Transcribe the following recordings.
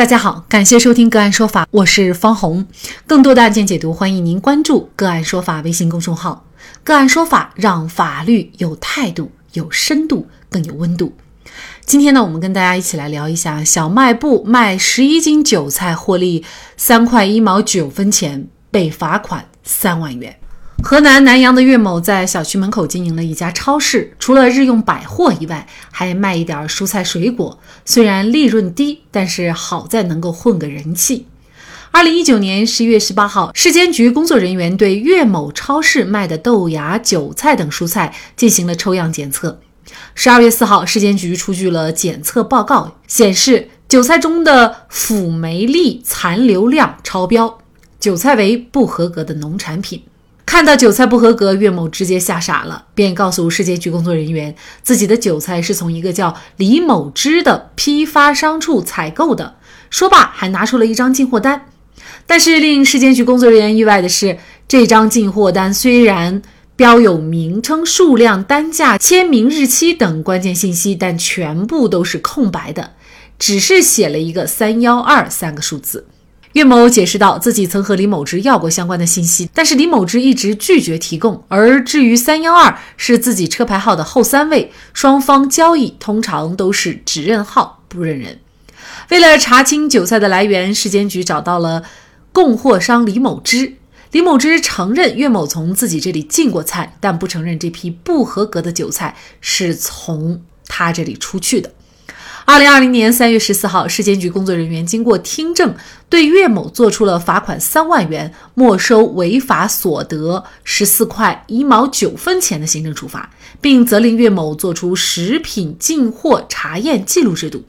大家好，感谢收听个案说法，我是方红。更多的案件解读，欢迎您关注个案说法微信公众号。个案说法让法律有态度、有深度、更有温度。今天呢，我们跟大家一起来聊一下小卖部卖十一斤韭菜获利三块一毛九分钱，被罚款三万元。河南南阳的岳某在小区门口经营了一家超市，除了日用百货以外，还卖一点蔬菜水果。虽然利润低，但是好在能够混个人气。二零一九年十一月十八号，市监局工作人员对岳某超市卖的豆芽、韭菜等蔬菜进行了抽样检测。十二月四号，市监局出具了检测报告，显示韭菜中的辅酶粒残留量超标，韭菜为不合格的农产品。看到韭菜不合格，岳某直接吓傻了，便告诉市监局工作人员，自己的韭菜是从一个叫李某之的批发商处采购的。说罢，还拿出了一张进货单。但是令市监局工作人员意外的是，这张进货单虽然标有名称、数量、单价、签名日期等关键信息，但全部都是空白的，只是写了一个三幺二三个数字。岳某解释道，自己曾和李某之要过相关的信息，但是李某之一直拒绝提供。而至于三幺二是自己车牌号的后三位，双方交易通常都是只认号不认人。为了查清韭菜的来源，市监局找到了供货商李某之。李某之承认岳某从自己这里进过菜，但不承认这批不合格的韭菜是从他这里出去的。二零二零年三月十四号，市监局工作人员经过听证，对岳某作出了罚款三万元、没收违法所得十四块一毛九分钱的行政处罚，并责令岳某做出食品进货查验记录制度。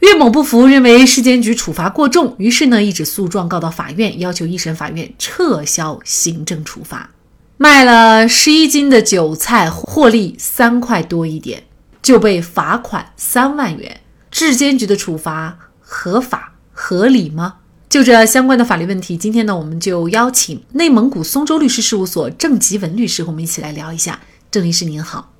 岳某不服，认为市监局处罚过重，于是呢，一纸诉状告到法院，要求一审法院撤销行政处罚。卖了十一斤的韭菜，获利三块多一点。就被罚款三万元，质监局的处罚合法合理吗？就这相关的法律问题，今天呢，我们就邀请内蒙古松州律师事务所郑吉文律师和我们一起来聊一下。郑律师您好，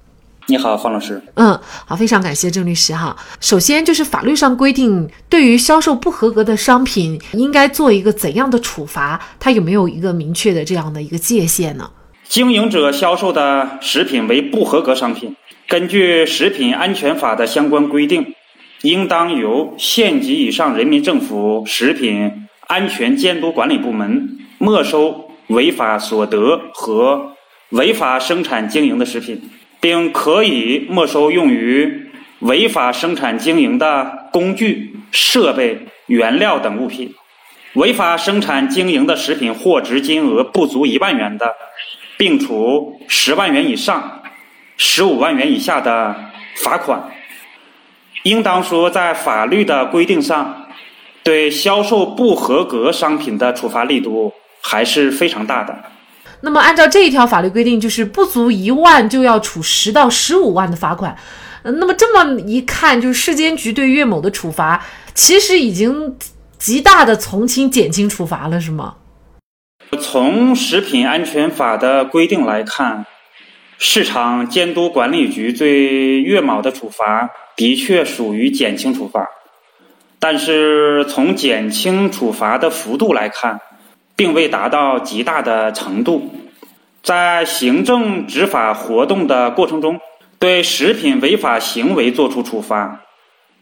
你好，方老师。嗯，好，非常感谢郑律师哈。首先就是法律上规定，对于销售不合格的商品，应该做一个怎样的处罚？它有没有一个明确的这样的一个界限呢？经营者销售的食品为不合格商品。根据《食品安全法》的相关规定，应当由县级以上人民政府食品安全监督管理部门没收违法所得和违法生产经营的食品，并可以没收用于违法生产经营的工具、设备、原料等物品。违法生产经营的食品货值金额不足一万元的，并处十万元以上。十五万元以下的罚款，应当说，在法律的规定上，对销售不合格商品的处罚力度还是非常大的。那么，按照这一条法律规定，就是不足一万就要处十到十五万的罚款。那么这么一看，就是市监局对岳某的处罚，其实已经极大的从轻减轻处罚了，是吗？从食品安全法的规定来看。市场监督管理局对岳某的处罚的确属于减轻处罚，但是从减轻处罚的幅度来看，并未达到极大的程度。在行政执法活动的过程中，对食品违法行为作出处罚，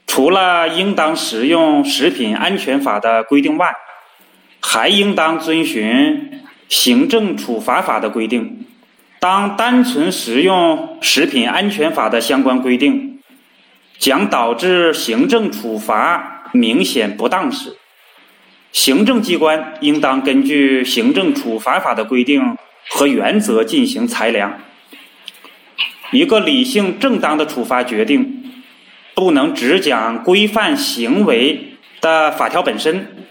除了应当适用食品安全法的规定外，还应当遵循行政处罚法的规定。当单纯食用食品安全法的相关规定，将导致行政处罚明显不当时，行政机关应当根据行政处罚法的规定和原则进行裁量。一个理性正当的处罚决定，不能只讲规范行为的法条本身，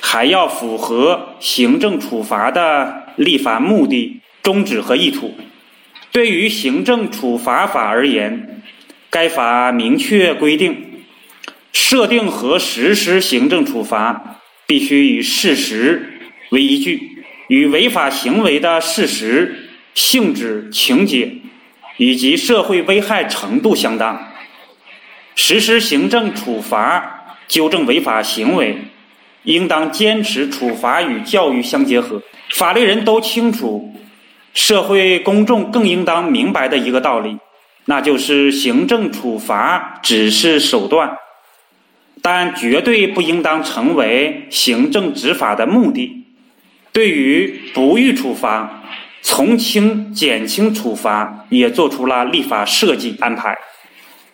还要符合行政处罚的立法目的。宗旨和意图。对于行政处罚法而言，该法明确规定，设定和实施行政处罚必须以事实为依据，与违法行为的事实、性质、情节以及社会危害程度相当。实施行政处罚纠正违法行为，应当坚持处罚与教育相结合。法律人都清楚，社会公众更应当明白的一个道理，那就是行政处罚只是手段，但绝对不应当成为行政执法的目的。对于不予处罚，从轻、减轻处罚也做出了立法设计安排，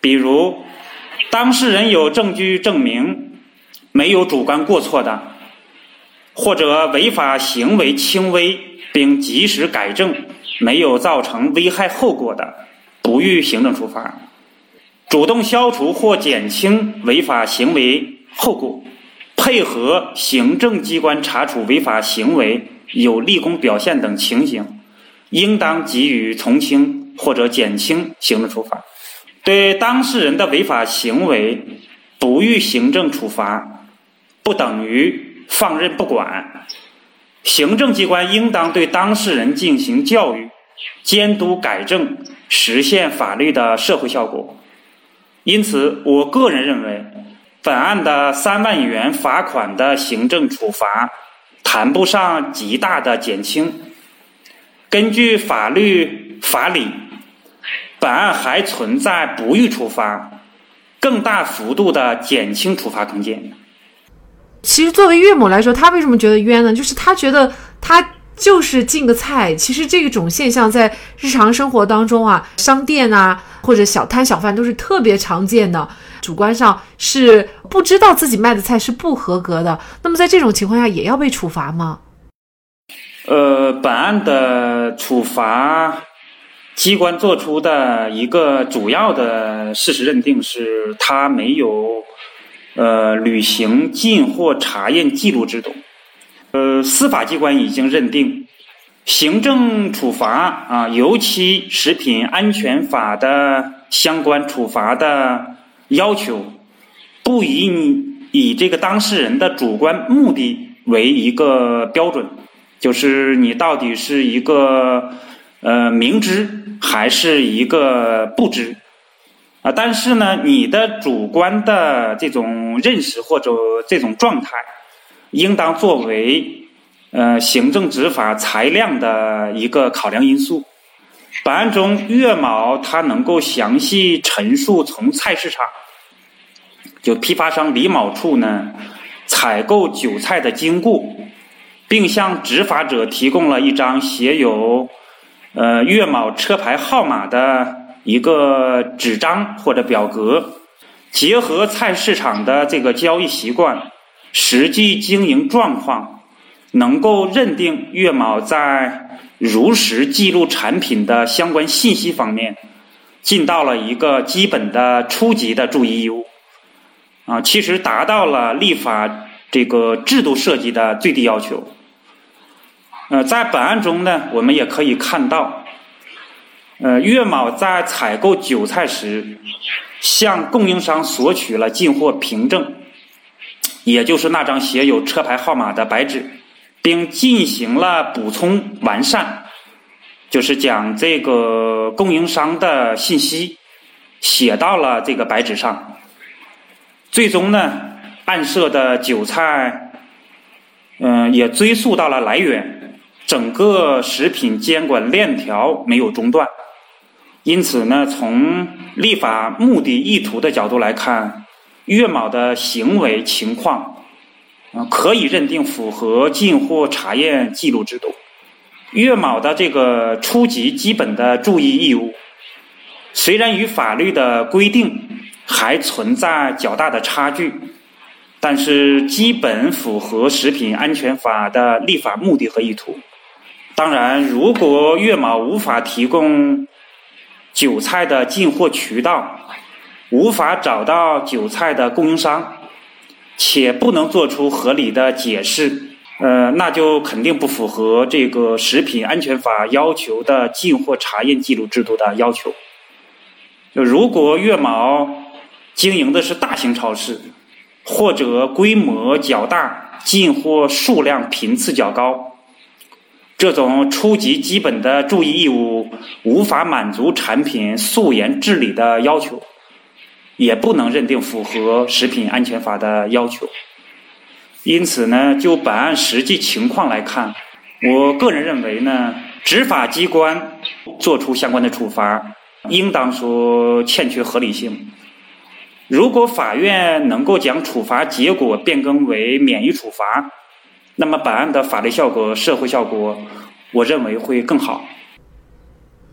比如。当事人有证据证明没有主观过错的，或者违法行为轻微并及时改正，没有造成危害后果的，不予行政处罚；主动消除或减轻违法行为后果，配合行政机关查处违法行为有立功表现等情形，应当给予从轻或者减轻行政处罚。对当事人的违法行为不予行政处罚，不等于放任不管。行政机关应当对当事人进行教育、监督、改正，实现法律的社会效果。因此，我个人认为，本案的三万元罚款的行政处罚谈不上极大的减轻。根据法律法理。本案还存在不予处罚、更大幅度的减轻处罚空间。其实，作为岳某来说，他为什么觉得冤呢？就是他觉得他就是进个菜。其实，这种现象在日常生活当中啊，商店啊或者小摊小贩都是特别常见的。主观上是不知道自己卖的菜是不合格的。那么，在这种情况下，也要被处罚吗？呃，本案的处罚。机关作出的一个主要的事实认定是，他没有呃履行进货查验记录制度。呃，司法机关已经认定，行政处罚啊，尤其食品安全法的相关处罚的要求，不以你以这个当事人的主观目的为一个标准，就是你到底是一个。呃，明知还是一个不知啊，但是呢，你的主观的这种认识或者这种状态，应当作为呃行政执法裁量的一个考量因素。本案中，岳某他能够详细陈述从菜市场就批发商李某处呢采购韭菜的经过，并向执法者提供了一张写有。呃，岳某车牌号码的一个纸张或者表格，结合菜市场的这个交易习惯、实际经营状况，能够认定岳某在如实记录产品的相关信息方面，尽到了一个基本的初级的注意义务。啊，其实达到了立法这个制度设计的最低要求。呃，在本案中呢，我们也可以看到，呃，岳某在采购韭菜时，向供应商索取了进货凭证，也就是那张写有车牌号码的白纸，并进行了补充完善，就是将这个供应商的信息写到了这个白纸上，最终呢，案涉的韭菜，嗯，也追溯到了来源。整个食品监管链条没有中断，因此呢，从立法目的意图的角度来看，岳某的行为情况啊，可以认定符合进货查验记录制度。岳某的这个初级基本的注意义务，虽然与法律的规定还存在较大的差距，但是基本符合食品安全法的立法目的和意图。当然，如果岳某无法提供韭菜的进货渠道，无法找到韭菜的供应商，且不能做出合理的解释，呃，那就肯定不符合这个食品安全法要求的进货查验记录制度的要求。就如果月毛经营的是大型超市，或者规模较大，进货数量频次较高。这种初级基本的注意义务无法满足产品溯源治理的要求，也不能认定符合食品安全法的要求。因此呢，就本案实际情况来看，我个人认为呢，执法机关作出相关的处罚，应当说欠缺合理性。如果法院能够将处罚结果变更为免于处罚，那么本案的法律效果、社会效果，我认为会更好。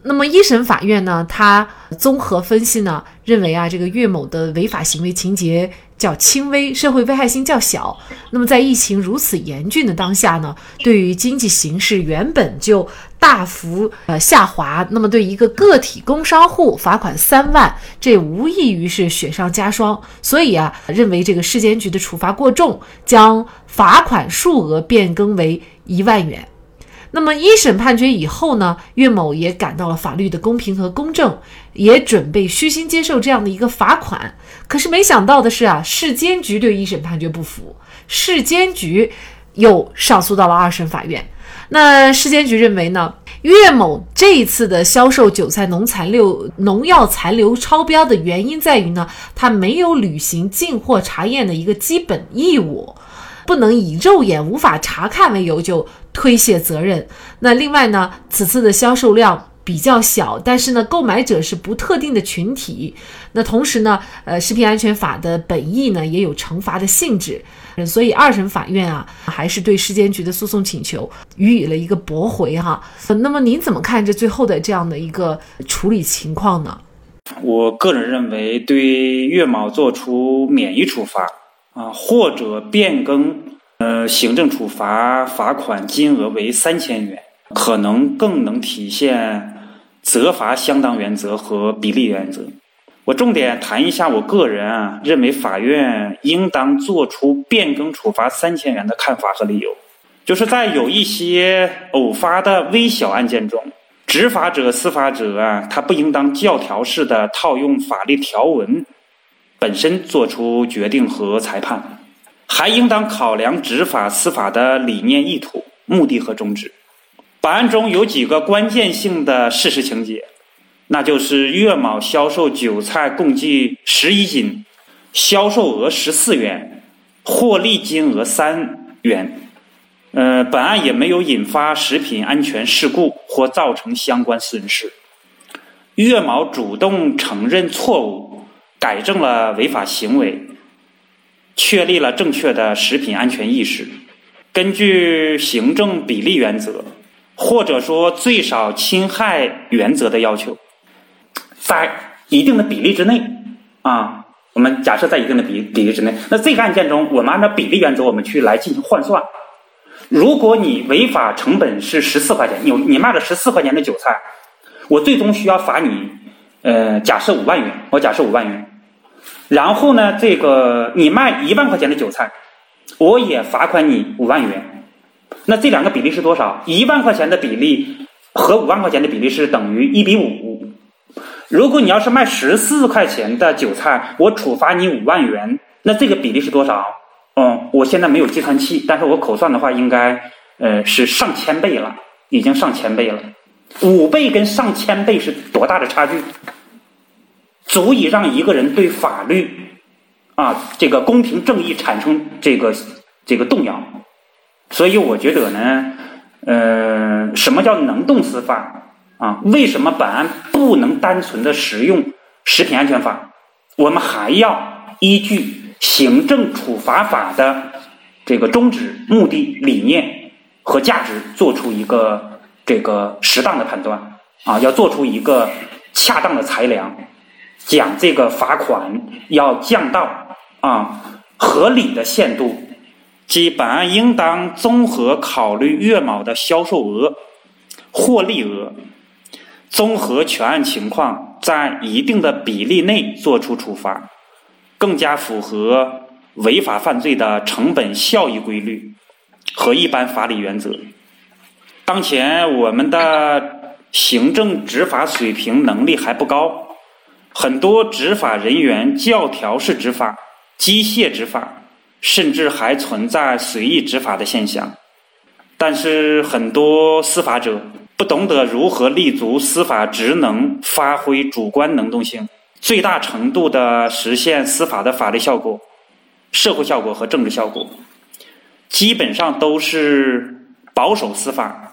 那么一审法院呢，他综合分析呢，认为啊，这个岳某的违法行为情节较轻微，社会危害性较小。那么在疫情如此严峻的当下呢，对于经济形势原本就大幅呃下滑，那么对一个个体工商户罚款三万，这无异于是雪上加霜。所以啊，认为这个市监局的处罚过重，将罚款数额变更为一万元。那么一审判决以后呢，岳某也感到了法律的公平和公正，也准备虚心接受这样的一个罚款。可是没想到的是啊，市监局对一审判决不服，市监局又上诉到了二审法院。那市监局认为呢，岳某这一次的销售韭菜农残留农药残留超标的原因在于呢，他没有履行进货查验的一个基本义务。不能以肉眼无法查看为由就推卸责任。那另外呢，此次的销售量比较小，但是呢，购买者是不特定的群体。那同时呢，呃，食品安全法的本意呢也有惩罚的性质，所以二审法院啊还是对市监局的诉讼请求予以了一个驳回哈。那么您怎么看这最后的这样的一个处理情况呢？我个人认为，对岳某作出免于处罚。啊，或者变更呃行政处罚罚款金额为三千元，可能更能体现责罚相当原则和比例原则。我重点谈一下我个人啊认为法院应当作出变更处罚三千元的看法和理由，就是在有一些偶发的微小案件中，执法者、司法者啊，他不应当教条式的套用法律条文。本身做出决定和裁判，还应当考量执法司法的理念、意图、目的和宗旨。本案中有几个关键性的事实情节，那就是岳某销售韭菜共计十一斤，销售额十四元，获利金额三元。呃，本案也没有引发食品安全事故或造成相关损失。岳某主动承认错误。改正了违法行为，确立了正确的食品安全意识。根据行政比例原则，或者说最少侵害原则的要求，在一定的比例之内啊，我们假设在一定的比比例之内，那这个案件中，我们按照比例原则，我们去来进行换算。如果你违法成本是十四块钱，你你卖了十四块钱的韭菜，我最终需要罚你，呃，假设五万元，我假设五万元。然后呢，这个你卖一万块钱的韭菜，我也罚款你五万元。那这两个比例是多少？一万块钱的比例和五万块钱的比例是等于一比五。如果你要是卖十四块钱的韭菜，我处罚你五万元，那这个比例是多少？嗯，我现在没有计算器，但是我口算的话，应该呃是上千倍了，已经上千倍了。五倍跟上千倍是多大的差距？足以让一个人对法律啊这个公平正义产生这个这个动摇，所以我觉得呢，呃，什么叫能动司法啊？为什么本案不能单纯的使用食品安全法？我们还要依据行政处罚法的这个宗旨、目的、理念和价值，做出一个这个适当的判断啊，要做出一个恰当的裁量。讲这个罚款要降到啊合理的限度，即本案应当综合考虑岳某的销售额、获利额，综合全案情况，在一定的比例内作出处罚，更加符合违法犯罪的成本效益规律和一般法理原则。当前我们的行政执法水平能力还不高。很多执法人员教条式执法、机械执法，甚至还存在随意执法的现象。但是，很多司法者不懂得如何立足司法职能，发挥主观能动性，最大程度的实现司法的法律效果、社会效果和政治效果，基本上都是保守司法，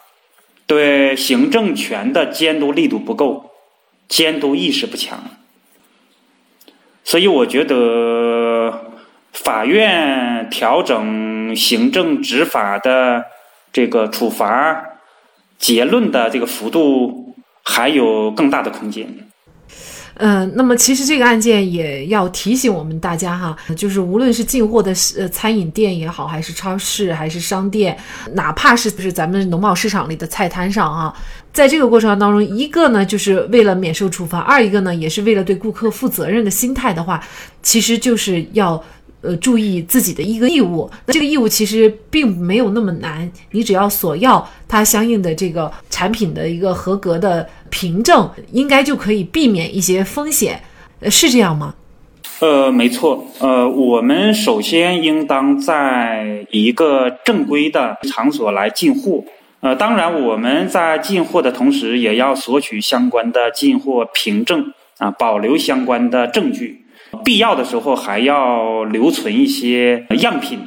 对行政权的监督力度不够，监督意识不强。所以，我觉得法院调整行政执法的这个处罚结论的这个幅度还有更大的空间。嗯，那么其实这个案件也要提醒我们大家哈，就是无论是进货的呃餐饮店也好，还是超市，还是商店，哪怕是不是咱们农贸市场里的菜摊上啊，在这个过程当中，一个呢就是为了免受处罚，二一个呢也是为了对顾客负责任的心态的话，其实就是要。呃，注意自己的一个义务。那这个义务其实并没有那么难，你只要索要它相应的这个产品的一个合格的凭证，应该就可以避免一些风险。呃，是这样吗？呃，没错。呃，我们首先应当在一个正规的场所来进货。呃，当然我们在进货的同时，也要索取相关的进货凭证啊，保留相关的证据。必要的时候还要留存一些样品，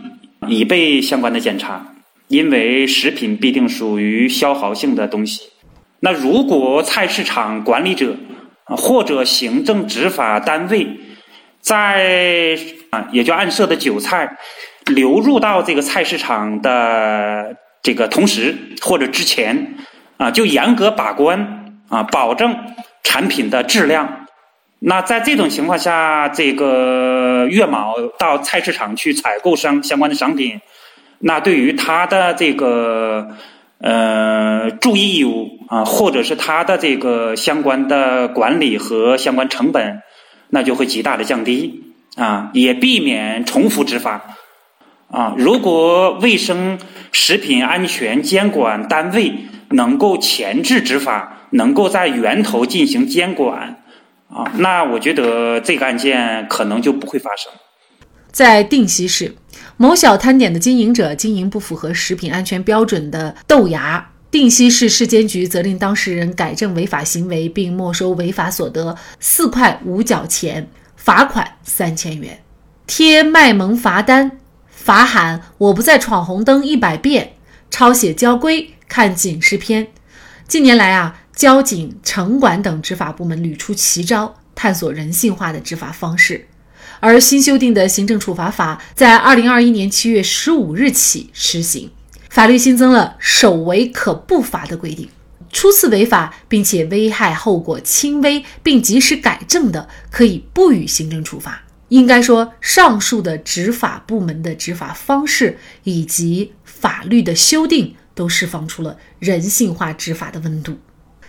以备相关的检查。因为食品必定属于消耗性的东西。那如果菜市场管理者或者行政执法单位在啊，也就暗设的韭菜流入到这个菜市场的这个同时或者之前啊，就严格把关啊，保证产品的质量。那在这种情况下，这个月毛到菜市场去采购商相关的商品，那对于他的这个呃注意义务啊，或者是他的这个相关的管理和相关成本，那就会极大的降低啊，也避免重复执法啊。如果卫生食品安全监管单位能够前置执法，能够在源头进行监管。啊，那我觉得这个案件可能就不会发生。在定西市，某小摊点的经营者经营不符合食品安全标准的豆芽，定西市市监局责令当事人改正违法行为，并没收违法所得四块五角钱，罚款三千元，贴卖萌罚单，罚喊“我不再闯红灯”一百遍，抄写交规，看警示片。近年来啊。交警、城管等执法部门屡出奇招，探索人性化的执法方式。而新修订的行政处罚法在二零二一年七月十五日起施行，法律新增了首违可不罚的规定。初次违法并且危害后果轻微并及时改正的，可以不予行政处罚。应该说，上述的执法部门的执法方式以及法律的修订，都释放出了人性化执法的温度。